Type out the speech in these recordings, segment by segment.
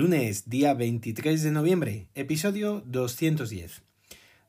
Lunes, día 23 de noviembre, episodio 210.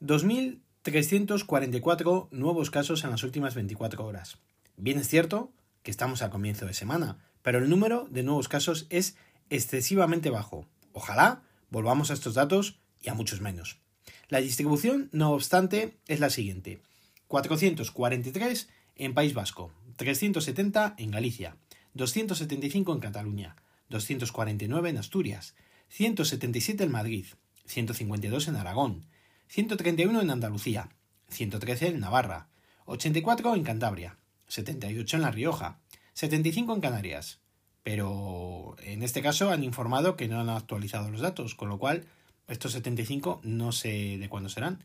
2.344 nuevos casos en las últimas 24 horas. Bien es cierto que estamos a comienzo de semana, pero el número de nuevos casos es excesivamente bajo. Ojalá volvamos a estos datos y a muchos menos. La distribución, no obstante, es la siguiente. 443 en País Vasco, 370 en Galicia, 275 en Cataluña, 249 en Asturias, 177 en Madrid, 152 en Aragón, 131 en Andalucía, 113 en Navarra, 84 en Cantabria, 78 en La Rioja, 75 en Canarias. Pero en este caso han informado que no han actualizado los datos, con lo cual estos 75 no sé de cuándo serán.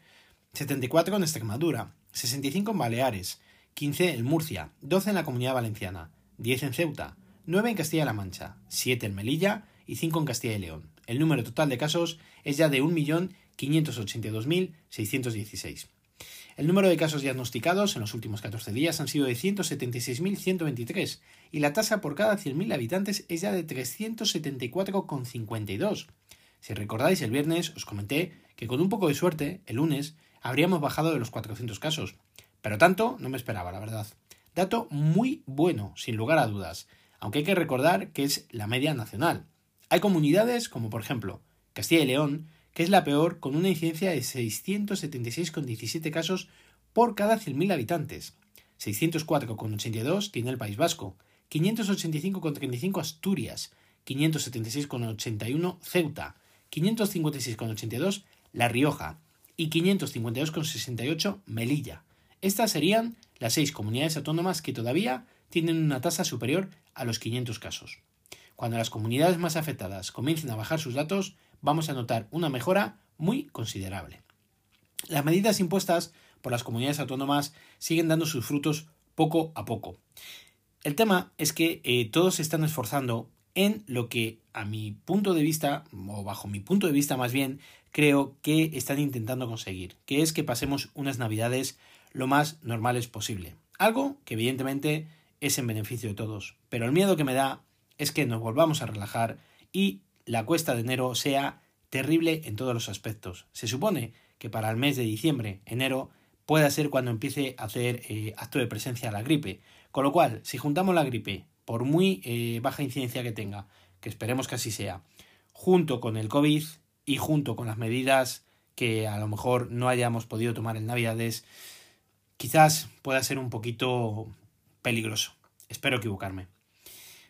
74 en Extremadura, 65 en Baleares, 15 en Murcia, 12 en la Comunidad Valenciana, 10 en Ceuta, 9 en Castilla-La Mancha, 7 en Melilla y 5 en Castilla y León. El número total de casos es ya de 1.582.616. El número de casos diagnosticados en los últimos 14 días han sido de 176.123 y la tasa por cada 100.000 habitantes es ya de 374,52. Si recordáis, el viernes os comenté que con un poco de suerte, el lunes, habríamos bajado de los 400 casos. Pero tanto no me esperaba, la verdad. Dato muy bueno, sin lugar a dudas aunque hay que recordar que es la media nacional. Hay comunidades como por ejemplo Castilla y León, que es la peor con una incidencia de 676,17 casos por cada 100.000 habitantes. 604,82 tiene el País Vasco, 585,35 Asturias, 576,81 Ceuta, 556,82 La Rioja y 552,68 Melilla. Estas serían las seis comunidades autónomas que todavía tienen una tasa superior a los 500 casos. Cuando las comunidades más afectadas comiencen a bajar sus datos, vamos a notar una mejora muy considerable. Las medidas impuestas por las comunidades autónomas siguen dando sus frutos poco a poco. El tema es que eh, todos se están esforzando en lo que a mi punto de vista, o bajo mi punto de vista más bien, creo que están intentando conseguir, que es que pasemos unas navidades lo más normales posible. Algo que evidentemente es en beneficio de todos. Pero el miedo que me da es que nos volvamos a relajar y la cuesta de enero sea terrible en todos los aspectos. Se supone que para el mes de diciembre, enero, pueda ser cuando empiece a hacer eh, acto de presencia la gripe. Con lo cual, si juntamos la gripe, por muy eh, baja incidencia que tenga, que esperemos que así sea, junto con el COVID y junto con las medidas que a lo mejor no hayamos podido tomar en Navidades, quizás pueda ser un poquito peligroso. Espero equivocarme.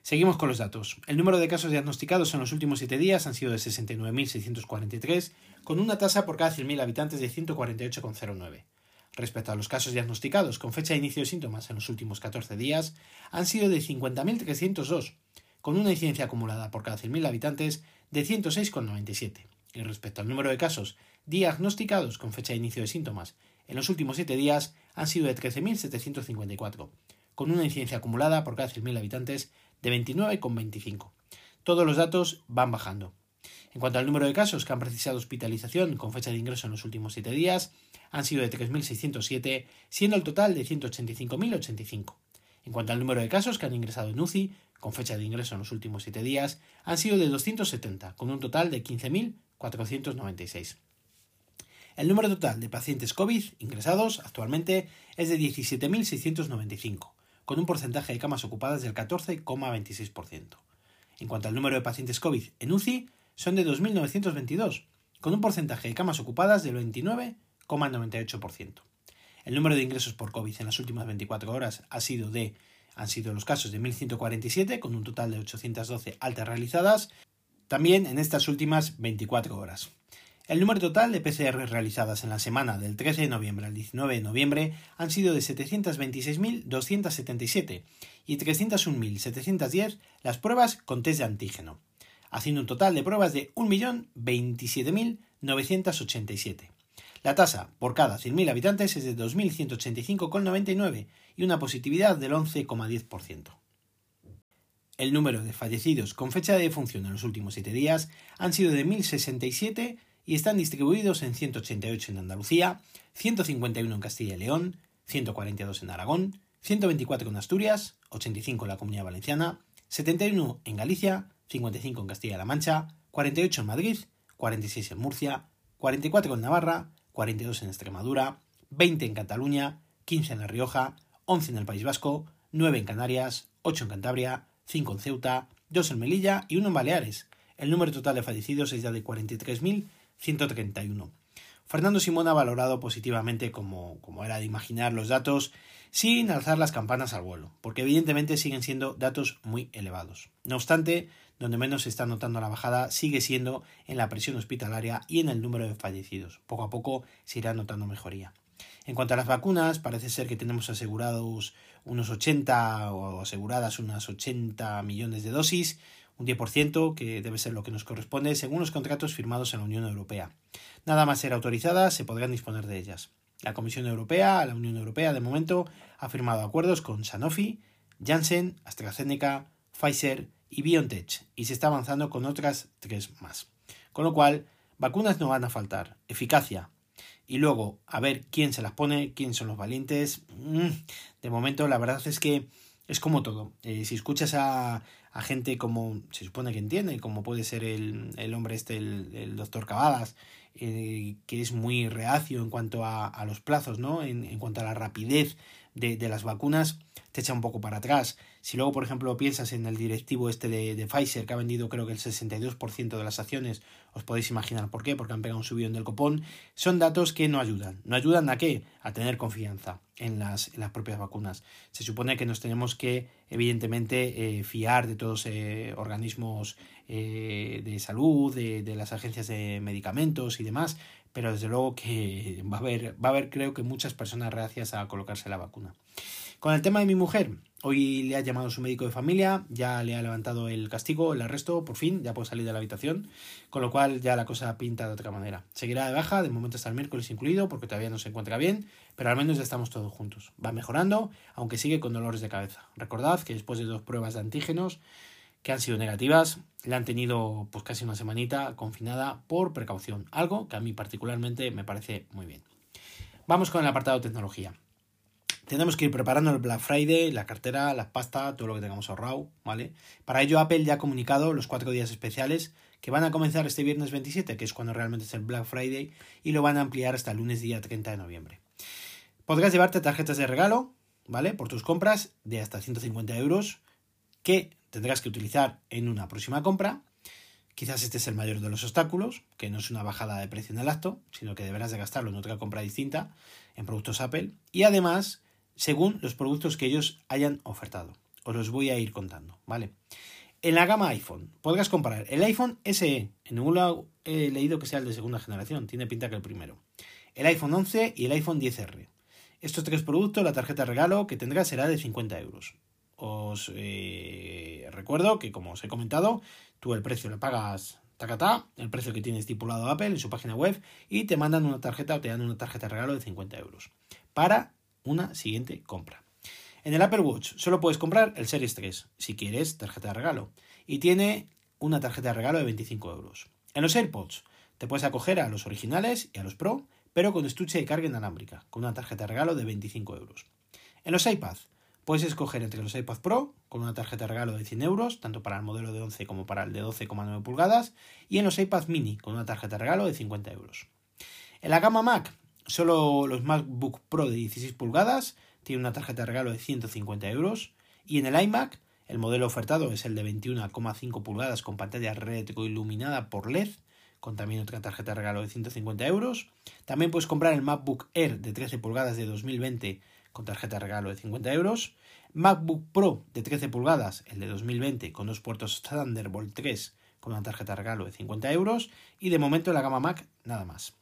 Seguimos con los datos. El número de casos diagnosticados en los últimos 7 días han sido de 69.643, con una tasa por cada 100.000 habitantes de 148,09. Respecto a los casos diagnosticados con fecha de inicio de síntomas en los últimos 14 días, han sido de 50.302, con una incidencia acumulada por cada 100.000 habitantes de 106,97. Y respecto al número de casos diagnosticados con fecha de inicio de síntomas en los últimos 7 días, han sido de 13.754, con una incidencia acumulada por cada 100.000 habitantes de 29,25. Todos los datos van bajando. En cuanto al número de casos que han precisado hospitalización con fecha de ingreso en los últimos 7 días, han sido de 3.607, siendo el total de 185.085. En cuanto al número de casos que han ingresado en UCI con fecha de ingreso en los últimos 7 días, han sido de 270, con un total de 15.496. El número total de pacientes COVID ingresados actualmente es de 17.695, con un porcentaje de camas ocupadas del 14,26%. En cuanto al número de pacientes COVID en UCI, son de 2.922, con un porcentaje de camas ocupadas del 29,98%. El número de ingresos por COVID en las últimas 24 horas ha sido de, han sido los casos de 1.147, con un total de 812 altas realizadas, también en estas últimas 24 horas. El número total de PCR realizadas en la semana del 13 de noviembre al 19 de noviembre han sido de 726.277 y 301.710 las pruebas con test de antígeno, haciendo un total de pruebas de 1.027.987. La tasa por cada 100.000 habitantes es de 2.185,99 y una positividad del 11,10%. El número de fallecidos con fecha de defunción en los últimos 7 días han sido de 1.067 y están distribuidos en 188 en Andalucía, 151 en Castilla y León, 142 en Aragón, 124 en Asturias, 85 en la Comunidad Valenciana, 71 en Galicia, 55 en Castilla-La Mancha, 48 en Madrid, 46 en Murcia, 44 en Navarra, 42 en Extremadura, 20 en Cataluña, 15 en La Rioja, 11 en el País Vasco, 9 en Canarias, 8 en Cantabria, 5 en Ceuta, 2 en Melilla y 1 en Baleares. El número total de fallecidos es ya de 43.131. Fernando Simón ha valorado positivamente, como, como era de imaginar, los datos sin alzar las campanas al vuelo, porque evidentemente siguen siendo datos muy elevados. No obstante, donde menos se está notando la bajada sigue siendo en la presión hospitalaria y en el número de fallecidos. Poco a poco se irá notando mejoría. En cuanto a las vacunas, parece ser que tenemos asegurados unos 80 o aseguradas unas 80 millones de dosis, un 10%, que debe ser lo que nos corresponde según los contratos firmados en la Unión Europea. Nada más ser autorizadas, se podrán disponer de ellas. La Comisión Europea, la Unión Europea, de momento, ha firmado acuerdos con Sanofi, Janssen, AstraZeneca, Pfizer y BioNTech, y se está avanzando con otras tres más. Con lo cual, vacunas no van a faltar. Eficacia, y luego a ver quién se las pone, quién son los valientes. Mm, de momento, la verdad es que es como todo. Eh, si escuchas a, gente como se supone que entiende, como puede ser el, el hombre este, el, doctor Cavadas, eh, que es muy reacio en cuanto a, a los plazos, ¿no? En, cuanto a la rapidez de, de las vacunas, te echa un poco para atrás. Si luego, por ejemplo, piensas en el directivo este de, de Pfizer, que ha vendido creo que el 62% de las acciones, os podéis imaginar por qué, porque han pegado un subidón del copón, son datos que no ayudan. ¿No ayudan a qué? A tener confianza en las, las propias vacunas. Se supone que nos tenemos que, evidentemente, eh, fiar de todos eh, organismos eh, de salud, de, de las agencias de medicamentos y demás, pero desde luego que va a haber, va a haber creo que muchas personas reacias a colocarse la vacuna. Con el tema de mi mujer, hoy le ha llamado su médico de familia, ya le ha levantado el castigo, el arresto, por fin, ya puede salir de la habitación, con lo cual ya la cosa pinta de otra manera. Seguirá de baja, de momento hasta el miércoles incluido, porque todavía no se encuentra bien, pero al menos ya estamos todos juntos. Va mejorando, aunque sigue con dolores de cabeza. Recordad que después de dos pruebas de antígenos, que han sido negativas, le han tenido pues casi una semanita confinada por precaución, algo que a mí particularmente me parece muy bien. Vamos con el apartado tecnología. Tenemos que ir preparando el Black Friday, la cartera, la pasta, todo lo que tengamos ahorrado, ¿vale? Para ello Apple ya ha comunicado los cuatro días especiales que van a comenzar este viernes 27, que es cuando realmente es el Black Friday, y lo van a ampliar hasta el lunes día 30 de noviembre. Podrás llevarte tarjetas de regalo, ¿vale? Por tus compras de hasta 150 euros que tendrás que utilizar en una próxima compra. Quizás este es el mayor de los obstáculos, que no es una bajada de precio en el acto, sino que deberás de gastarlo en otra compra distinta en productos Apple. Y además según los productos que ellos hayan ofertado. Os los voy a ir contando, ¿vale? En la gama iPhone podrás comprar el iPhone SE. En ningún lado he leído que sea el de segunda generación, tiene pinta que el primero. El iPhone 11 y el iPhone 10R. Estos tres productos, la tarjeta de regalo que tendrás será de 50 euros. Os eh, recuerdo que, como os he comentado, tú el precio le pagas tacatá, el precio que tiene estipulado Apple en su página web, y te mandan una tarjeta o te dan una tarjeta de regalo de 50 euros. Para una siguiente compra. En el Apple Watch solo puedes comprar el Series 3, si quieres tarjeta de regalo, y tiene una tarjeta de regalo de 25 euros. En los AirPods te puedes acoger a los originales y a los Pro, pero con estuche de carga inalámbrica, con una tarjeta de regalo de 25 euros. En los iPads puedes escoger entre los iPad Pro, con una tarjeta de regalo de 100 euros, tanto para el modelo de 11 como para el de 12,9 pulgadas, y en los iPad mini, con una tarjeta de regalo de 50 euros. En la gama Mac Solo los MacBook Pro de 16 pulgadas tienen una tarjeta de regalo de 150 euros. Y en el iMac, el modelo ofertado es el de 21,5 pulgadas con pantalla retroiluminada por LED, con también otra tarjeta de regalo de 150 euros. También puedes comprar el MacBook Air de 13 pulgadas de 2020 con tarjeta de regalo de 50 euros. MacBook Pro de 13 pulgadas, el de 2020, con dos puertos Thunderbolt 3 con una tarjeta de regalo de 50 euros. Y de momento en la gama Mac, nada más.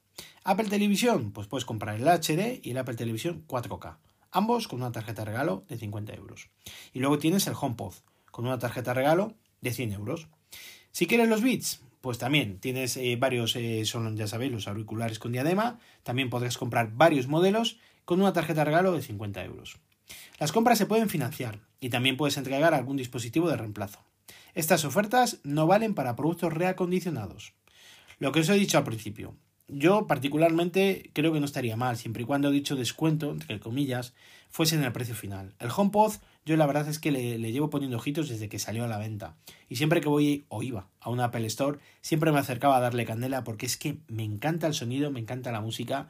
Apple Televisión, pues puedes comprar el HD y el Apple Televisión 4K, ambos con una tarjeta de regalo de 50 euros. Y luego tienes el HomePod, con una tarjeta de regalo de 100 euros. Si quieres los Beats, pues también tienes eh, varios, eh, son ya sabéis, los auriculares con diadema. También podrás comprar varios modelos con una tarjeta de regalo de 50 euros. Las compras se pueden financiar y también puedes entregar algún dispositivo de reemplazo. Estas ofertas no valen para productos reacondicionados. Lo que os he dicho al principio, yo particularmente creo que no estaría mal, siempre y cuando dicho descuento, entre comillas, fuese en el precio final. El HomePod, yo la verdad es que le, le, llevo poniendo ojitos desde que salió a la venta. Y siempre que voy o iba a una Apple Store, siempre me acercaba a darle candela porque es que me encanta el sonido, me encanta la música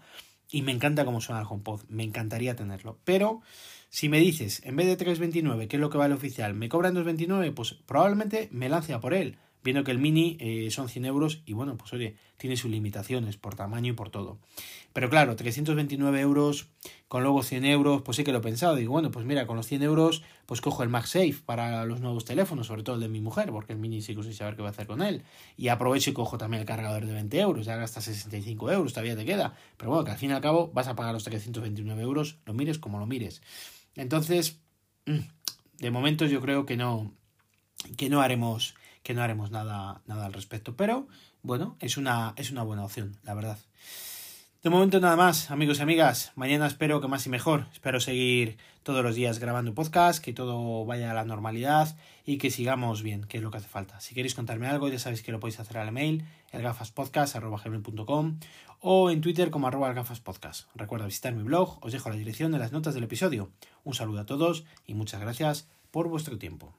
y me encanta cómo suena el HomePod. Me encantaría tenerlo. Pero si me dices, en vez de 3.29, que es lo que vale oficial, me cobran 2.29, pues probablemente me lance a por él viendo que el mini eh, son 100 euros y bueno, pues oye, tiene sus limitaciones por tamaño y por todo. Pero claro, 329 euros con luego 100 euros, pues sí que lo he pensado. Digo, bueno, pues mira, con los 100 euros, pues cojo el MagSafe para los nuevos teléfonos, sobre todo el de mi mujer, porque el mini sí que sé saber qué voy a hacer con él. Y aprovecho y cojo también el cargador de 20 euros, ya gasta 65 euros, todavía te queda. Pero bueno, que al fin y al cabo vas a pagar los 329 euros, lo mires como lo mires. Entonces, mm, de momento yo creo que no, que no haremos que no haremos nada, nada al respecto. Pero bueno, es una, es una buena opción, la verdad. De momento nada más, amigos y amigas. Mañana espero que más y mejor. Espero seguir todos los días grabando podcast, que todo vaya a la normalidad y que sigamos bien, que es lo que hace falta. Si queréis contarme algo, ya sabéis que lo podéis hacer al email, elgafaspodcast.com o en Twitter como arroba elgafaspodcast. Recuerda visitar mi blog, os dejo la dirección en las notas del episodio. Un saludo a todos y muchas gracias por vuestro tiempo.